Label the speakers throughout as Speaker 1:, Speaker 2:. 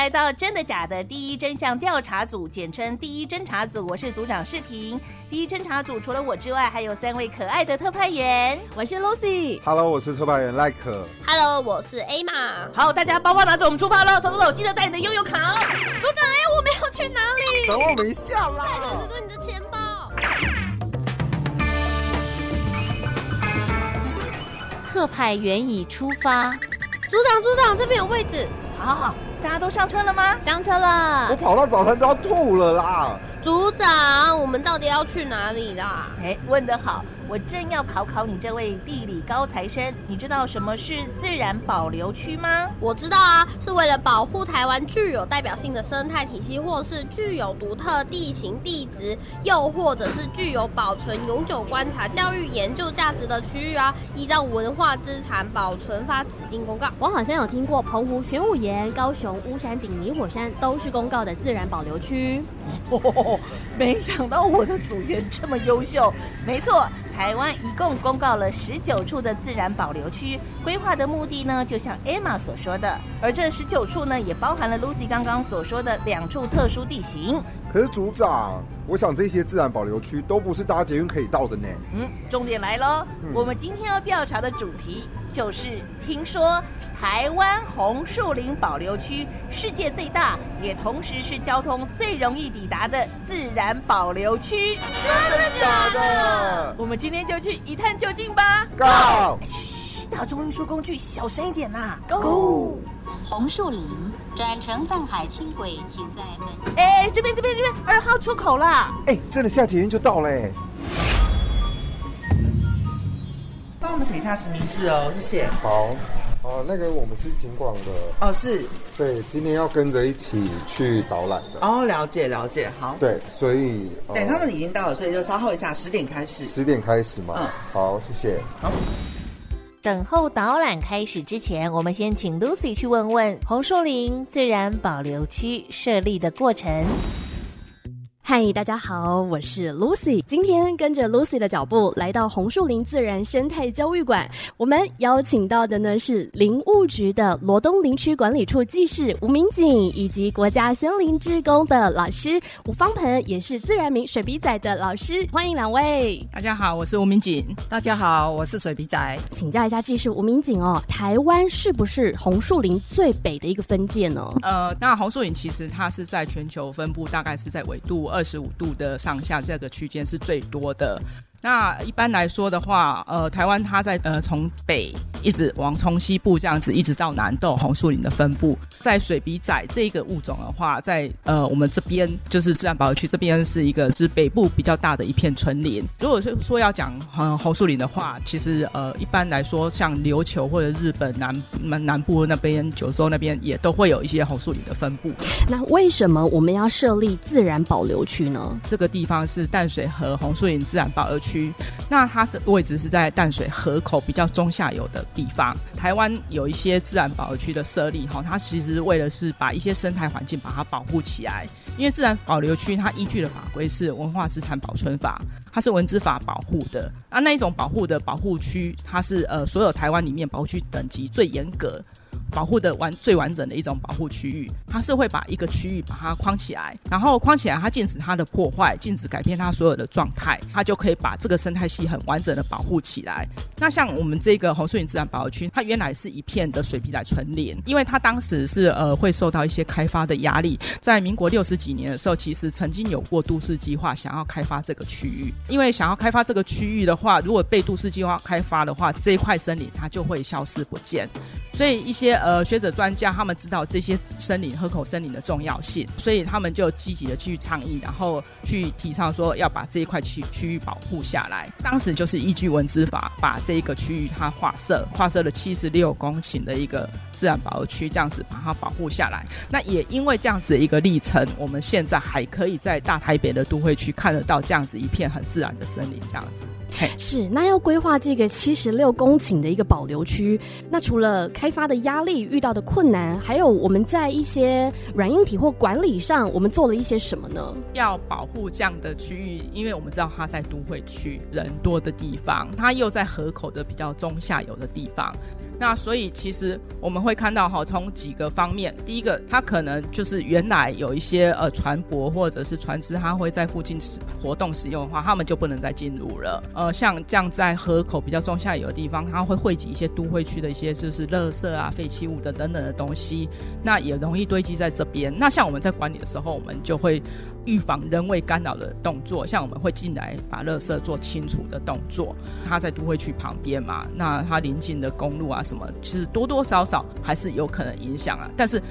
Speaker 1: 来到真的假的第一真相调查组，简称第一侦查组。我是组长视频。第一侦查组除了我之外，还有三位可爱的特派员。
Speaker 2: 我是 Lucy。
Speaker 3: Hello，我是特派员赖可。
Speaker 4: Hello，我是 A 玛。
Speaker 1: 好，大家包包拿着，我们出发了。走走走，记得带你的悠悠卡哦。
Speaker 4: 组长，哎，我们要去哪里？
Speaker 3: 等我们一下啦。
Speaker 4: 快点，哥哥，你的钱包。
Speaker 2: 特派员已出发。
Speaker 4: 组长，组长，这边有位置。
Speaker 1: 好好好。大家都上车了吗？
Speaker 2: 上车了。
Speaker 3: 我跑到早餐都要吐了啦！
Speaker 4: 组长，我们到底要去哪里啦？
Speaker 1: 哎，问得好。我正要考考你这位地理高材生，你知道什么是自然保留区吗？
Speaker 4: 我知道啊，是为了保护台湾具有代表性的生态体系，或是具有独特地形地质，又或者是具有保存永久观察、教育研究价值的区域啊，依照文化资产保存法指定公告。
Speaker 2: 我好像有听过澎湖玄武岩、高雄乌山顶泥火山都是公告的自然保留区。
Speaker 1: 哦 没想到我的组员这么优秀，没错。台湾一共公告了十九处的自然保留区，规划的目的呢，就像 Emma 所说的，而这十九处呢，也包含了 Lucy 刚刚所说的两处特殊地形。
Speaker 3: 可是组长，我想这些自然保留区都不是搭捷运可以到的呢。
Speaker 1: 嗯，重点来喽，我们今天要调查的主题就是，听说台湾红树林保留区世界最大，也同时是交通最容易抵达的自然保留区。
Speaker 3: 真的假的？
Speaker 1: 我们今天就去一探究竟吧。
Speaker 3: Go！
Speaker 1: 嘘，大众运输工具小声一点呐。
Speaker 5: Go！红树林转乘淡海轻轨，请在门。
Speaker 1: 哎，这边这边这边，二号出口啦！
Speaker 3: 哎，真的下捷运就到嘞。
Speaker 6: 帮我们写一下实名制哦，谢谢。
Speaker 3: 好，哦，那个我们是景广的。
Speaker 6: 哦，是。
Speaker 3: 对，今天要跟着一起去导览的。
Speaker 6: 哦，了解了解，好。
Speaker 3: 对，所以。
Speaker 6: 对，他们已经到了，所以就稍后一下，十点开始。
Speaker 3: 十点开始嘛。嗯。好，谢谢。
Speaker 6: 好。
Speaker 1: 等候导览开始之前，我们先请 Lucy 去问问红树林自然保留区设立的过程。
Speaker 2: 嗨，大家好，我是 Lucy。今天跟着 Lucy 的脚步来到红树林自然生态教育馆，我们邀请到的呢是林务局的罗东林区管理处技师吴明景，以及国家森林志工的老师吴方鹏，也是自然名水笔仔的老师。欢迎两位。
Speaker 7: 大家好，我是吴明景。
Speaker 6: 大家好，我是水笔仔。
Speaker 2: 请教一下技师吴明景哦，台湾是不是红树林最北的一个分界呢？
Speaker 7: 呃，那红树林其实它是在全球分布，大概是在纬度二。十五度的上下，这个区间是最多的。那一般来说的话，呃，台湾它在呃从北一直往从西部这样子一直到南都有红树林的分布。在水笔仔这个物种的话，在呃我们这边就是自然保护区这边是一个是北部比较大的一片纯林。如果说说要讲红红树林的话，其实呃一般来说像琉球或者日本南南南部那边九州那边也都会有一些红树林的分布。
Speaker 2: 那为什么我们要设立自然保留区呢？
Speaker 7: 这个地方是淡水河红树林自然保留区。区，那它的位置是在淡水河口比较中下游的地方。台湾有一些自然保护区的设立，哈，它其实为了是把一些生态环境把它保护起来。因为自然保留区它依据的法规是文化资产保存法，它是文资法保护的。啊，那一种保护的保护区，它是呃所有台湾里面保护区等级最严格。保护的完最完整的一种保护区域，它是会把一个区域把它框起来，然后框起来，它禁止它的破坏，禁止改变它所有的状态，它就可以把这个生态系很完整的保护起来。那像我们这个红树林自然保护区，它原来是一片的水皮仔纯林，因为它当时是呃会受到一些开发的压力，在民国六十几年的时候，其实曾经有过都市计划想要开发这个区域，因为想要开发这个区域的话，如果被都市计划开发的话，这一块森林它就会消失不见，所以一些。呃学者专家他们知道这些森林河口森林的重要性，所以他们就积极的去倡议，然后去提倡说要把这一块区区域保护下来。当时就是依据文资法把这一个区域它划设，划设了七十六公顷的一个自然保护区，这样子把它保护下来。那也因为这样子的一个历程，我们现在还可以在大台北的都会区看得到这样子一片很自然的森林，这样子。
Speaker 2: 是，那要规划这个七十六公顷的一个保留区，那除了开发的压力遇到的困难，还有我们在一些软硬体或管理上，我们做了一些什么呢？
Speaker 7: 要保护这样的区域，因为我们知道它在都会区人多的地方，它又在河口的比较中下游的地方。那所以其实我们会看到哈，从几个方面，第一个，它可能就是原来有一些呃船舶或者是船只，它会在附近使活动使用的话，他们就不能再进入了。呃，像这样在河口比较中下游的地方，它会汇集一些都会区的一些就是垃圾啊、废弃物的等等的东西，那也容易堆积在这边。那像我们在管理的时候，我们就会预防人为干扰的动作，像我们会进来把垃圾做清除的动作。它在都会区旁边嘛，那它临近的公路啊。什么其实多多少少还是有可能影响啊，但是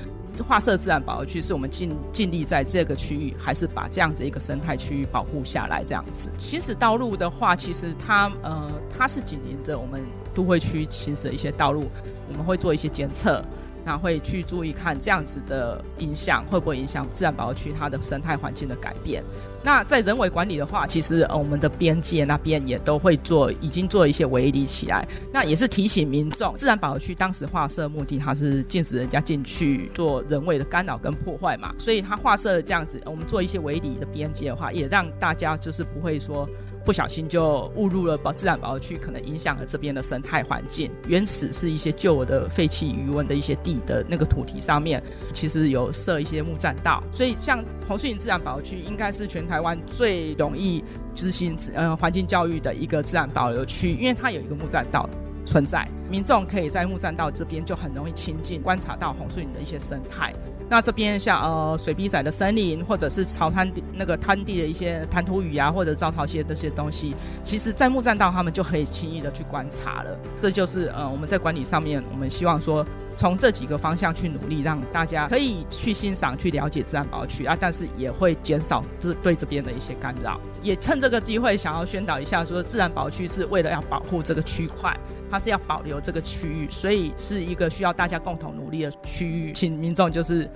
Speaker 7: 画设自然保护区是我们尽尽力在这个区域，还是把这样子一个生态区域保护下来这样子。行驶道路的话，其实它呃它是紧邻着我们都会区行驶的一些道路，我们会做一些监测。那会去注意看这样子的影响会不会影响自然保护区它的生态环境的改变。那在人为管理的话，其实呃我们的边界那边也都会做，已经做一些围篱起来。那也是提醒民众，自然保护区当时划设目的，它是禁止人家进去做人为的干扰跟破坏嘛。所以它划设这样子，我们做一些围篱的边界的话，也让大家就是不会说。不小心就误入了保自然保护区，可能影响了这边的生态环境。原始是一些旧的废弃渔温的一些地的那个土地上面，其实有设一些木栈道，所以像红树林自然保护区应该是全台湾最容易执行呃环境教育的一个自然保留区，因为它有一个木栈道存在，民众可以在木栈道这边就很容易亲近观察到红树林的一些生态。那这边像呃水笔仔的森林，或者是潮滩那个滩地的一些滩涂雨啊，或者招潮蟹这些东西，其实，在木栈道他们就可以轻易的去观察了。这就是呃我们在管理上面，我们希望说从这几个方向去努力，让大家可以去欣赏、去了解自然保护区啊，但是也会减少这对这边的一些干扰。也趁这个机会，想要宣导一下，说自然保护区是为了要保护这个区块，它是要保留这个区域，所以是一个需要大家共同努力的区域，请民众就是。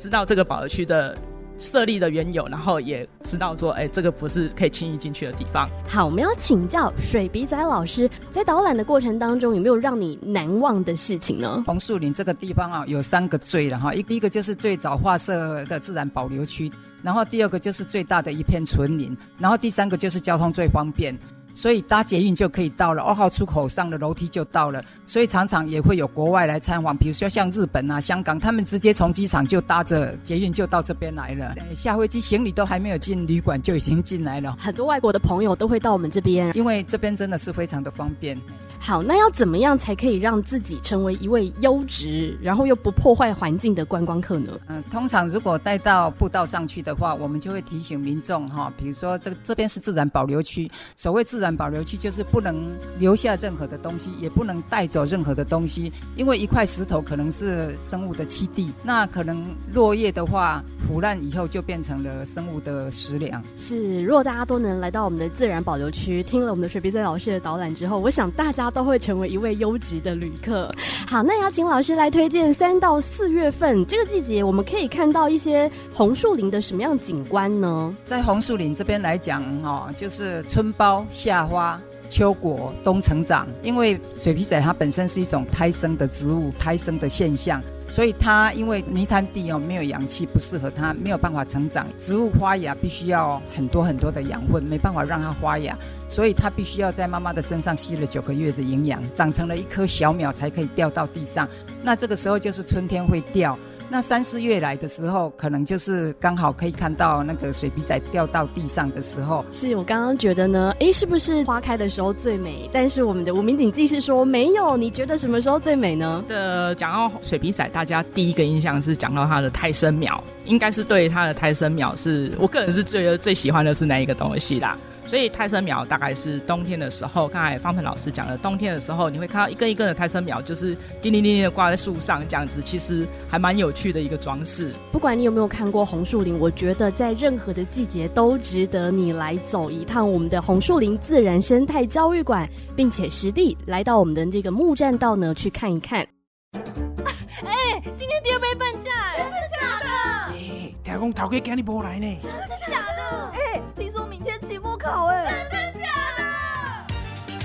Speaker 7: 知道这个保留区的设立的缘由，然后也知道说，哎，这个不是可以轻易进去的地方。
Speaker 2: 好，我们要请教水笔仔老师，在导览的过程当中，有没有让你难忘的事情呢？
Speaker 8: 红树林这个地方啊，有三个最了哈，一第一个就是最早划设的自然保留区，然后第二个就是最大的一片纯林，然后第三个就是交通最方便。所以搭捷运就可以到了，二号出口上的楼梯就到了。所以常常也会有国外来参访，比如说像日本啊、香港，他们直接从机场就搭着捷运就到这边来了。下飞机行李都还没有进旅馆就已经进来了。
Speaker 2: 很多外国的朋友都会到我们这边，
Speaker 8: 因为这边真的是非常的方便。
Speaker 2: 好，那要怎么样才可以让自己成为一位优质，然后又不破坏环境的观光客呢？
Speaker 8: 嗯，通常如果带到步道上去的话，我们就会提醒民众哈，比如说这这边是自然保留区，所谓自然保留区就是不能留下任何的东西，也不能带走任何的东西，因为一块石头可能是生物的栖地，那可能落叶的话腐烂以后就变成了生物的食粮。
Speaker 2: 是，如果大家都能来到我们的自然保留区，听了我们的水鼻子老师的导览之后，我想大家。都会成为一位优质的旅客。好，那要请老师来推荐三到四月份这个季节，我们可以看到一些红树林的什么样景观呢？
Speaker 8: 在红树林这边来讲，哦，就是春包、夏花、秋果、冬成长。因为水皮仔它本身是一种胎生的植物，胎生的现象。所以它因为泥潭地哦没有氧气不适合它没有办法成长，植物发芽必须要很多很多的养分，没办法让它发芽，所以它必须要在妈妈的身上吸了九个月的营养，长成了一棵小苗才可以掉到地上。那这个时候就是春天会掉。那三四月来的时候，可能就是刚好可以看到那个水笔仔掉到地上的时候。
Speaker 2: 是我刚刚觉得呢，哎，是不是花开的时候最美？但是我们的吴明景记是说没有，你觉得什么时候最美呢？
Speaker 7: 的讲到水笔仔，大家第一个印象是讲到它的胎生苗，应该是对它的胎生苗，是我个人是最最喜欢的是哪一个东西啦？所以胎生苗大概是冬天的时候，刚才方鹏老师讲的，冬天的时候你会看到一根一根的胎生苗，就是叮铃叮铃的挂在树上，这样子其实还蛮有趣的一个装饰。
Speaker 2: 不管你有没有看过红树林，我觉得在任何的季节都值得你来走一趟我们的红树林自然生态教育馆，并且实地来到我们的这个木栈道呢去看一看。
Speaker 9: 哎，今天第二杯半价，
Speaker 10: 真的假的？哎，听讲头家今日无来呢，
Speaker 9: 真的假的？哎，听说明天期末考，哎，
Speaker 10: 真的假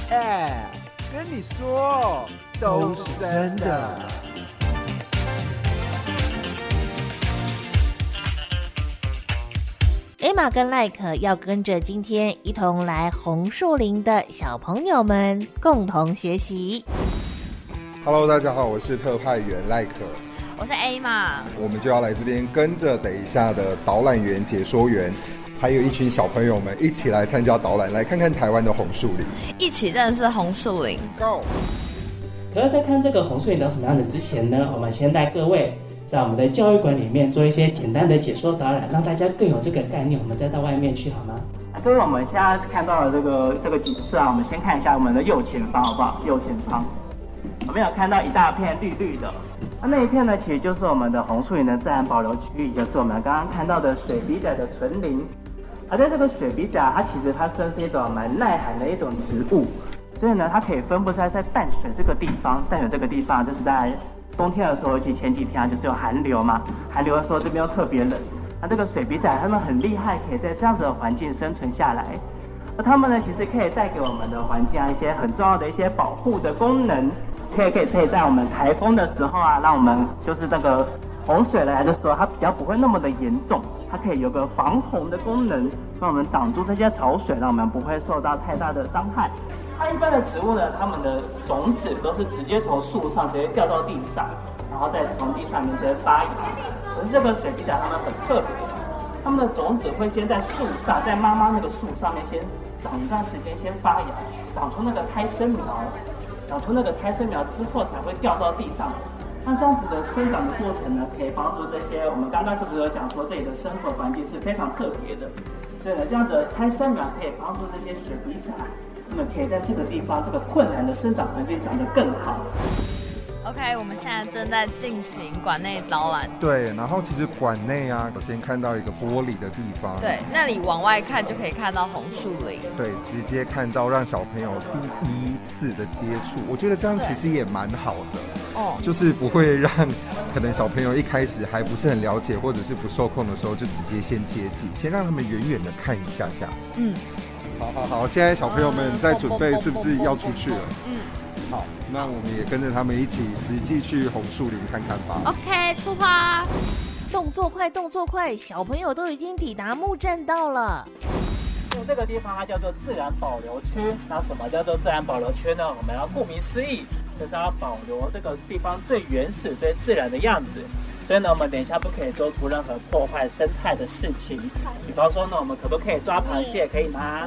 Speaker 11: 的？哎，跟你说，都是真的。
Speaker 1: 艾玛跟赖可要跟着今天一同来红树林的小朋友们共同学习。
Speaker 3: Hello，大家好，我是特派员赖可，
Speaker 12: 我是 A 嘛，
Speaker 3: 我们就要来这边跟着等一下的导览员、解说员，还有一群小朋友们一起来参加导览，来看看台湾的红树林，
Speaker 12: 一起认识红树林。
Speaker 3: Go！
Speaker 6: 可是，在看这个红树林长什么样子之前呢，我们先带各位在我们的教育馆里面做一些简单的解说导览，让大家更有这个概念。我们再到外面去好吗？所以我们现在看到的这个这个景色啊，我们先看一下我们的右前方，好不好？右前方。我们有看到一大片绿绿的，那那一片呢，其实就是我们的红树林的自然保留区域，也就是我们刚刚看到的水笔仔的纯林。而在这个水笔仔，它其实它算是一种蛮耐寒的一种植物，所以呢，它可以分布在在淡水这个地方。淡水这个地方就是在冬天的时候，尤其前几天啊，就是有寒流嘛，寒流的时候这边又特别冷。那这个水笔仔它们很厉害，可以在这样子的环境生存下来。那它们呢，其实可以带给我们的环境啊一些很重要的一些保护的功能。可以可以可以在我们台风的时候啊，让我们就是那个洪水来的时候，它比较不会那么的严重，它可以有个防洪的功能，帮我们挡住这些潮水，让我们不会受到太大的伤害。它一般的植物呢，它们的种子都是直接从树上直接掉到地上，然后再从地上面直接发芽。可是这个水滴仔它们很特别，它们的种子会先在树上，在妈妈那个树上面先长一段时间，先发芽，长出那个胎生苗。长出那个胎生苗之后，才会掉到地上。那这样子的生长的过程呢，可以帮助这些我们刚刚是不是有讲说这里的生活环境是非常特别的？所以呢，这样的胎生苗可以帮助这些水笔仔，那么可以在这个地方这个困难的生长环境长得更好。
Speaker 12: OK，我们现在正在进行馆内导览。
Speaker 3: 对，然后其实馆内啊，我先看到一个玻璃的地方。
Speaker 12: 对，那里往外看就可以看到红树林。
Speaker 3: 对，直接看到让小朋友第一次的接触，我觉得这样其实也蛮好的。哦。就是不会让可能小朋友一开始还不是很了解，或者是不受控的时候，就直接先接近，先让他们远远的看一下下。嗯。好好好，现在小朋友们在准备，是不是要出去了？嗯。好，那我们也跟着他们一起实际去红树林看看吧。
Speaker 12: OK，出发！
Speaker 1: 动作快，动作快！小朋友都已经抵达木栈道了。
Speaker 6: 这个地方它叫做自然保留区。那什么叫做自然保留区呢？我们要顾名思义，就是要保留这个地方最原始、最自然的样子。所以呢，我们等一下不可以做出任何破坏生态的事情。比方说呢，我们可不可以抓螃蟹？可以吗？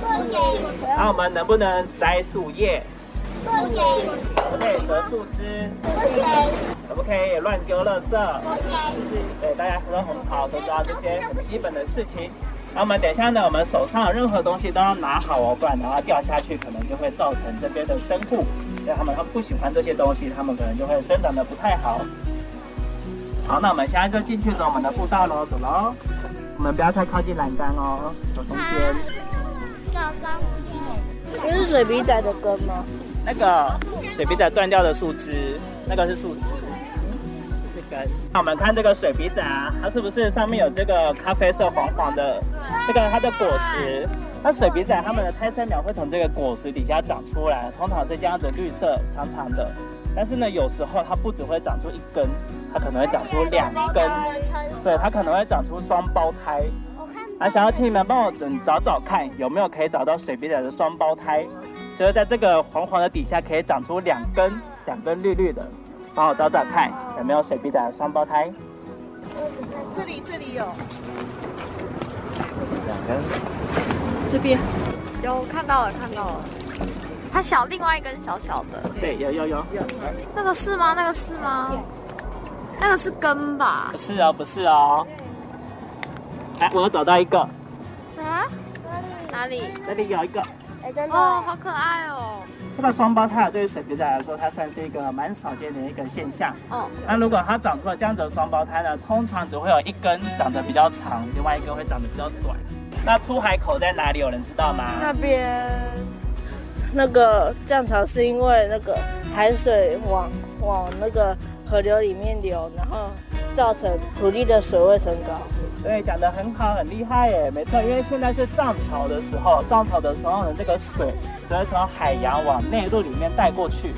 Speaker 13: 不可以。
Speaker 6: 那我们能不能摘树叶？
Speaker 13: 不可以，
Speaker 6: 可不可以折树枝？
Speaker 13: 不可以，
Speaker 6: 可不可以乱丢垃圾？
Speaker 13: 不可以。
Speaker 6: 对，大家都很好，都知道这些很基本的事情。那我们等一下呢，我们手上的任何东西都要拿好哦，不然的话掉下去，可能就会造成这边的生护，他们他们不喜欢这些东西，他们可能就会生长的不太好。好，那我们现在就进去走我们的步道喽，走喽。我们不要太靠近栏杆哦，走中间。
Speaker 13: 刚刚
Speaker 9: 这是水笔仔的根吗？
Speaker 6: 那个水笔仔断掉的树枝，那个是树枝，是根。那我们看这个水笔仔啊，它是不是上面有这个咖啡色黄黄的这个它的果实？那水笔仔它们的胎生苗会从这个果实底下长出来，通常是这样子绿色长长的。但是呢，有时候它不只会长出一根，它可能会长出两根，对，它可能会长出双胞胎。啊，想要请你们帮我找找看，有没有可以找到水笔仔的双胞胎？就是在这个黄黄的底下，可以长出两根两根绿绿的，帮我找找看有没有水笔仔的双胞胎。
Speaker 9: 这里这里有
Speaker 6: 两根，
Speaker 9: 这边
Speaker 12: 有看到了看到了，它小另外一根小小的，
Speaker 6: 对，有有有有，
Speaker 12: 那个是吗？那个是吗？那个是根吧？
Speaker 6: 不是哦，不是哦。哎，我找到一个。
Speaker 12: 啊？哪哪里？
Speaker 6: 这里有一个。
Speaker 12: 哎，真的哦，好可爱哦。
Speaker 6: 这个双胞胎对于水笔仔来说，它算是一个蛮少见的一个现象。哦。那如果它长出了这样子的双胞胎呢，通常只会有一根长得比较长，另外一根会长得比较短。那出海口在哪里？有人知道吗？
Speaker 14: 那边。那个涨潮是因为那个海水往往那个河流里面流，然后造成土地的水位升高。
Speaker 6: 对，讲得很好，很厉害耶！没错，因为现在是涨潮的时候，涨潮的时候呢，这个水就会从海洋往内陆里面带过去，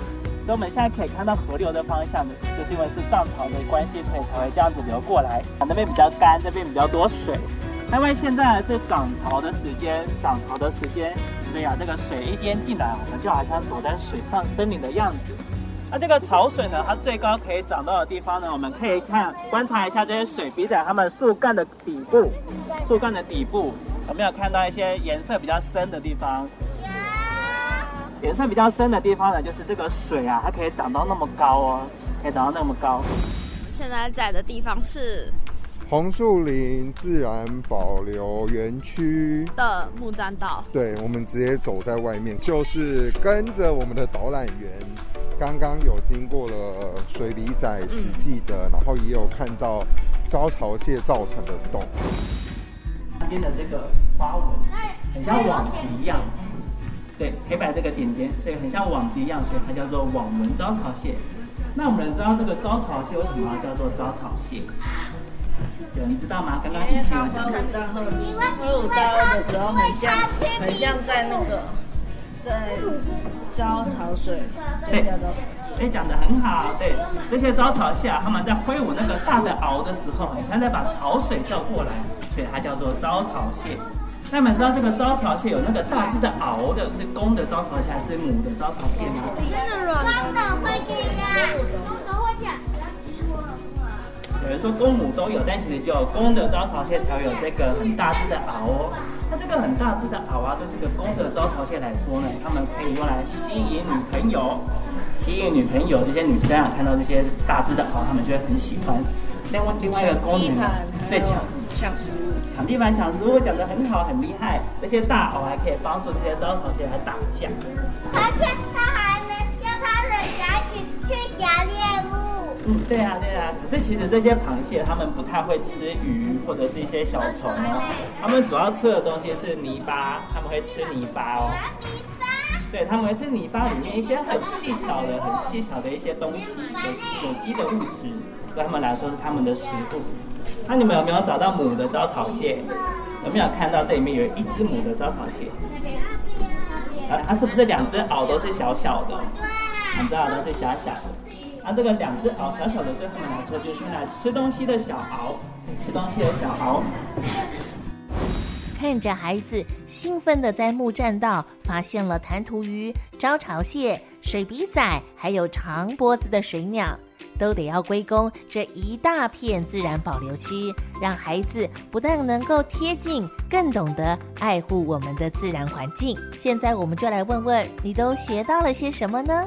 Speaker 6: 所以我们现在可以看到河流的方向，就是因为是涨潮的关系，所以才会这样子流过来。那边比较干，这边比较多水。因为现在是涨潮的时间，涨潮的时间，所以啊，这个水一淹进来，我们就好像走在水上森林的样子。那这个潮水呢，它最高可以涨到的地方呢，我们可以看观察一下这些水笔仔它们树干的底部，树干的底部有没有看到一些颜色比较深的地方？颜色比较深的地方呢，就是这个水啊，它可以涨到那么高哦，可以涨到那么高。
Speaker 12: 现在在的地方是。
Speaker 3: 红树林自然保留园区
Speaker 12: 的木栈道，
Speaker 3: 对，我们直接走在外面，就是跟着我们的导览员，刚刚有经过了水笔仔实际的，然后也有看到招潮蟹造成的洞。
Speaker 6: 旁边的这个花纹很像网子一样，对，黑白这个点点，所以很像网子一样，所以它叫做网纹招潮蟹。那我们知道这个招潮蟹为什么要叫做招潮蟹？有人知道吗？刚刚一听
Speaker 14: 到很大后，挥舞大二的时候，很像，很像在那个在招潮水。
Speaker 6: 对，哎，讲的很好。对，这些招潮蟹啊，他们在挥舞那个大的螯的时候，很像在把潮水叫过来，所以它叫做招潮蟹。那你们知道这个招潮蟹有那个大只的螯的，是公的招潮蟹还是母的招潮蟹吗？
Speaker 13: 公的会这样，公的会这样。
Speaker 6: 有人说公母都有，但其实只有公的招潮蟹才会有这个很大只的螯哦。那这个很大只的螯啊，对这个公的招潮蟹来说呢，它们可以用来吸引女朋友，吸引女朋友。这些女生啊，看到这些大只的螯，她们就会很喜欢。另外另外一个功能，
Speaker 14: 对抢抢食物，
Speaker 6: 抢地盘抢食物讲得很好，很厉害。这些大螯还可以帮助这些招潮蟹来打架。嗯，对啊，对啊。可是其实这些螃蟹，它们不太会吃鱼或者是一些小虫哦。它们主要吃的东西是泥巴，它们会吃泥巴哦。
Speaker 13: 泥巴。
Speaker 6: 对，它们会吃泥巴里面一些很细小的、很细小的一些东西，有有机的物质，对它们来说是它们的食物。那你们有没有找到母的招潮蟹？有没有看到这里面有一只母的招潮蟹？啊，它是不是两只螯都是小小的？两只螯都是小小的。这个两只螯小小的，对他们来说就是用来吃东西的小螯，吃东西的小螯。
Speaker 1: 看着孩子兴奋的在木栈道发现了弹涂鱼、招潮蟹、水笔仔，还有长脖子的水鸟，都得要归功这一大片自然保留区，让孩子不但能够贴近，更懂得爱护我们的自然环境。现在我们就来问问你都学到了些什么呢？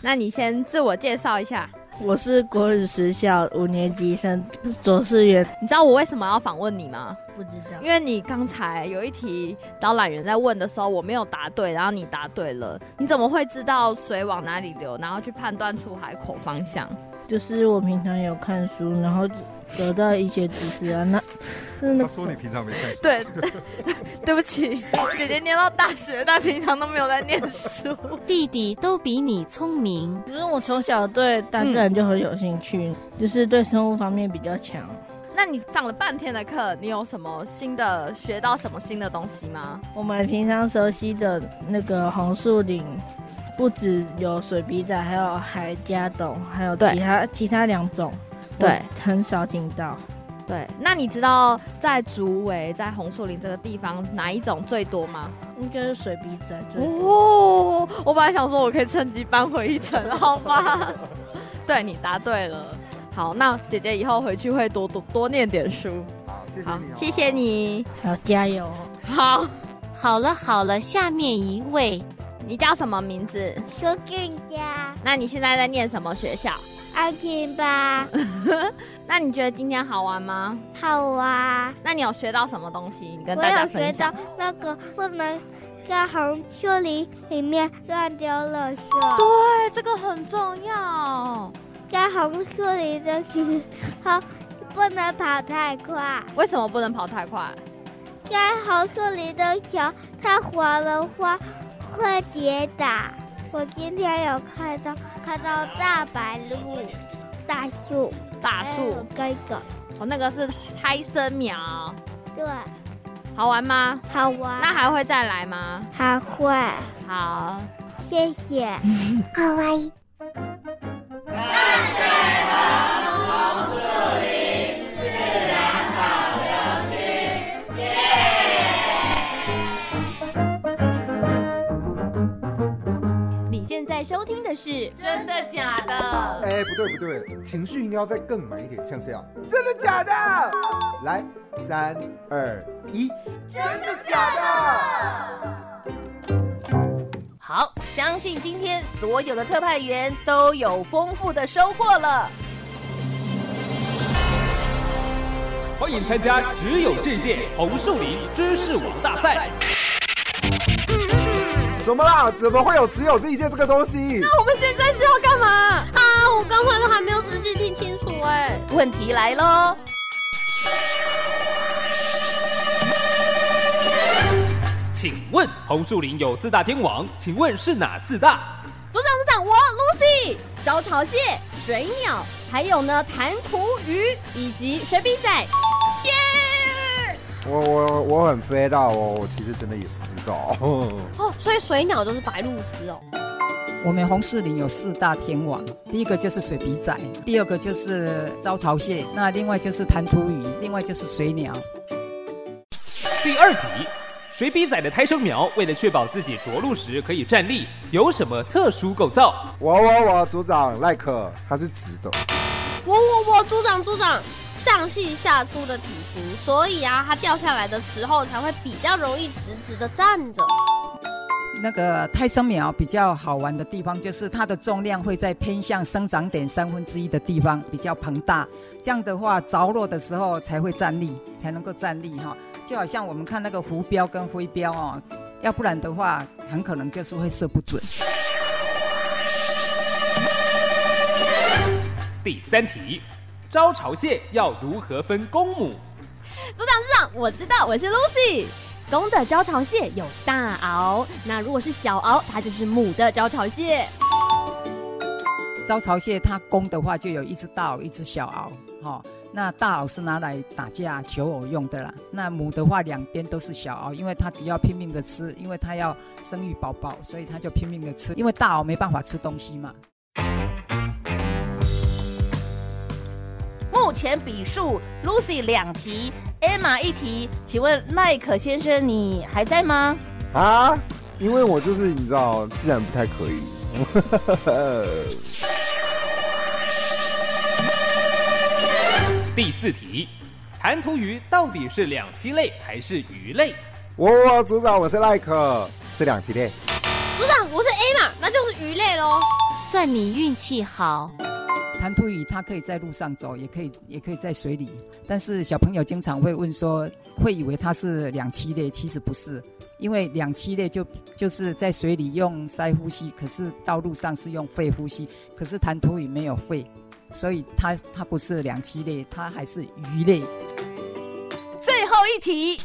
Speaker 12: 那你先自我介绍一下。
Speaker 14: 我是国语实校五年级生左世元。
Speaker 12: 你知道我为什么要访问你吗？
Speaker 14: 不知道。
Speaker 12: 因为你刚才有一题导览员在问的时候，我没有答对，然后你答对了。你怎么会知道水往哪里流，然后去判断出海口方向？
Speaker 14: 就是我平常有看书，然后得到一些知识啊。那
Speaker 3: 他说你平常没看书。
Speaker 12: 对，对不起，姐姐念到大学，但平常都没有在念书。
Speaker 2: 弟弟都比你聪明。
Speaker 14: 可是我从小对大自然就很有兴趣，就是对生物方面比较强。
Speaker 12: 那你上了半天的课，你有什么新的学到什么新的东西吗？
Speaker 14: 我们平常熟悉的那个红树林。不止有水笔仔，还有海家董，还有其他其他两种，
Speaker 12: 对，
Speaker 14: 很少听到。
Speaker 12: 对，那你知道在竹围、在红树林这个地方哪一种最多吗？
Speaker 14: 应该是水笔仔最多。
Speaker 12: 哦，我本来想说我可以趁机搬回一层，好吗？对你答对了。好，那姐姐以后回去会多多多念点书。
Speaker 3: 好，谢谢你。
Speaker 12: 谢谢你。
Speaker 14: 好，加油。
Speaker 12: 好，
Speaker 2: 好了好了，下面一位。
Speaker 12: 你叫什么名字？
Speaker 13: 苏俊佳。
Speaker 12: 那你现在在念什么学校？
Speaker 13: 安静吧。
Speaker 12: 那你觉得今天好玩吗？
Speaker 13: 好玩。
Speaker 12: 那你有学到什么东西？你跟
Speaker 13: 我
Speaker 12: 大家
Speaker 13: 有学到。那个不能在红树林里面乱丢垃圾。
Speaker 12: 对，这个很重要。
Speaker 13: 在红树林的时候不能跑太快。
Speaker 12: 为什么不能跑太快？
Speaker 13: 在红树林的时候太滑的话会跌倒。我今天有看到看到大白鹭、大树、
Speaker 12: 大树
Speaker 13: 还有这个，
Speaker 12: 哦，那个是胎生苗，
Speaker 13: 对，
Speaker 12: 好玩吗？
Speaker 13: 好玩。
Speaker 12: 那还会再来吗？
Speaker 13: 还会。
Speaker 12: 好，
Speaker 13: 谢谢。
Speaker 12: かわ
Speaker 2: 是
Speaker 1: 真的假的？
Speaker 3: 哎，不对不对，情绪应该要再更满一点，像这样，真的假的？来，三二一，真的假的？
Speaker 1: 好，相信今天所有的特派员都有丰富的收获了。
Speaker 15: 欢迎参加只有这届红树林知识王大赛。
Speaker 3: 什么啦？怎么会有只有这一件这个东西？
Speaker 12: 那我们现在是要干嘛？
Speaker 4: 啊，我刚才都还没有仔细听清楚哎。
Speaker 1: 问题来喽，
Speaker 15: 请问红树林有四大天王，请问是哪四大？
Speaker 12: 组长，组长，我 Lucy，招潮蟹、水鸟，还有呢弹涂鱼以及水笔仔。耶！
Speaker 3: 我我我很飞到哦，我其实真的也不知道。
Speaker 4: 哦，所以水鸟都是白鹭鸶哦。
Speaker 8: 我们红树林有四大天王，第一个就是水笔仔，第二个就是招潮蟹，那另外就是弹涂鱼，另外就是水鸟。
Speaker 15: 第二题，水笔仔的胎生苗为了确保自己着陆时可以站立，有什么特殊构造？
Speaker 3: 我我我组长赖克，它是直的。
Speaker 4: 我我我组长组长，上细下粗的体型，所以啊，它掉下来的时候才会比较容易直直的站着。
Speaker 8: 那个泰生苗比较好玩的地方，就是它的重量会在偏向生长点三分之一的地方比较膨大，这样的话着落的时候才会站立，才能够站立哈。就好像我们看那个浮标跟飞镖哦，要不然的话，很可能就是会射不准。
Speaker 15: 第三题，招潮蟹要如何分公母？
Speaker 2: 组长，组长，我知道，我是 Lucy。公的招潮蟹有大螯，那如果是小螯，它就是母的招潮蟹。
Speaker 8: 招潮蟹它公的话就有一只大螯，一只小螯，哈、那大螯是拿来打架求偶用的啦。那母的话两边都是小螯，因为它只要拼命的吃，因为它要生育宝宝，所以它就拼命的吃。因为大螯没办法吃东西嘛。
Speaker 1: 目前比数，Lucy 两题，Emma 一题。请问赖可先生，你还在吗？
Speaker 3: 啊，因为我就是你知道，自然不太可以。
Speaker 15: 第四题，弹涂鱼到底是两栖类还是鱼类？
Speaker 3: 我我组长，我是赖克，是两栖类。
Speaker 4: 组长，我是 A 嘛，那就是鱼类喽。
Speaker 2: 算你运气好。
Speaker 8: 弹涂鱼它可以在路上走，也可以也可以在水里。但是小朋友经常会问说，会以为它是两栖类，其实不是，因为两栖类就就是在水里用鳃呼吸，可是到路上是用肺呼吸。可是弹涂鱼没有肺，所以它它不是两栖类，它还是鱼类。
Speaker 1: 最后一题，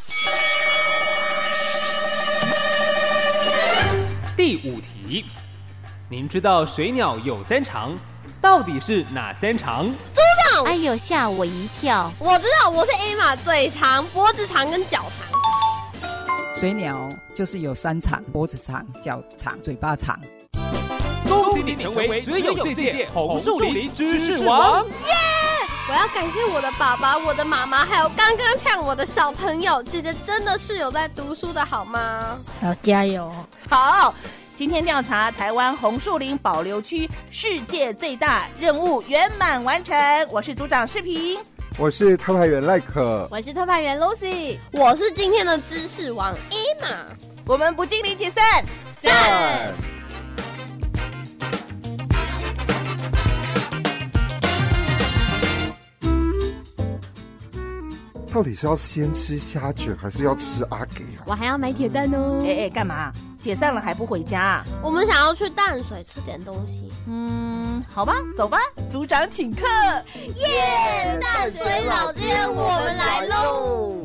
Speaker 15: 第五题，您知道水鸟有三长，到底是哪三长？
Speaker 4: 组长，
Speaker 2: 哎呦，吓我一跳！
Speaker 4: 我知道，我是 A 嘛，嘴长、脖子长跟脚长。
Speaker 8: 水鸟就是有三长，脖子长、脚长、嘴巴长。
Speaker 15: 恭喜你成为只有这届红树林知识王！
Speaker 4: 耶！我要感谢我的爸爸、我的妈妈，还有刚刚呛我的小朋友。姐姐真的是有在读书的好吗？
Speaker 2: 要加油！
Speaker 1: 好，今天调查台湾红树林保留区世界最大任务圆满完成。我是组长视频，
Speaker 3: 我是特派员赖可，
Speaker 2: 我是特派员 Lucy，
Speaker 4: 我是今天的知识王 Emma。
Speaker 1: 我们不敬礼解散，
Speaker 4: 散。
Speaker 3: 到底是要先吃虾卷，还是要吃阿给啊？
Speaker 2: 我还要买铁蛋哦。
Speaker 1: 哎哎，干嘛？解散了还不回家？
Speaker 4: 我们想要去淡水吃点东西。
Speaker 1: 嗯好吧走吧组长请客。
Speaker 4: 耶淡水老街我们来喽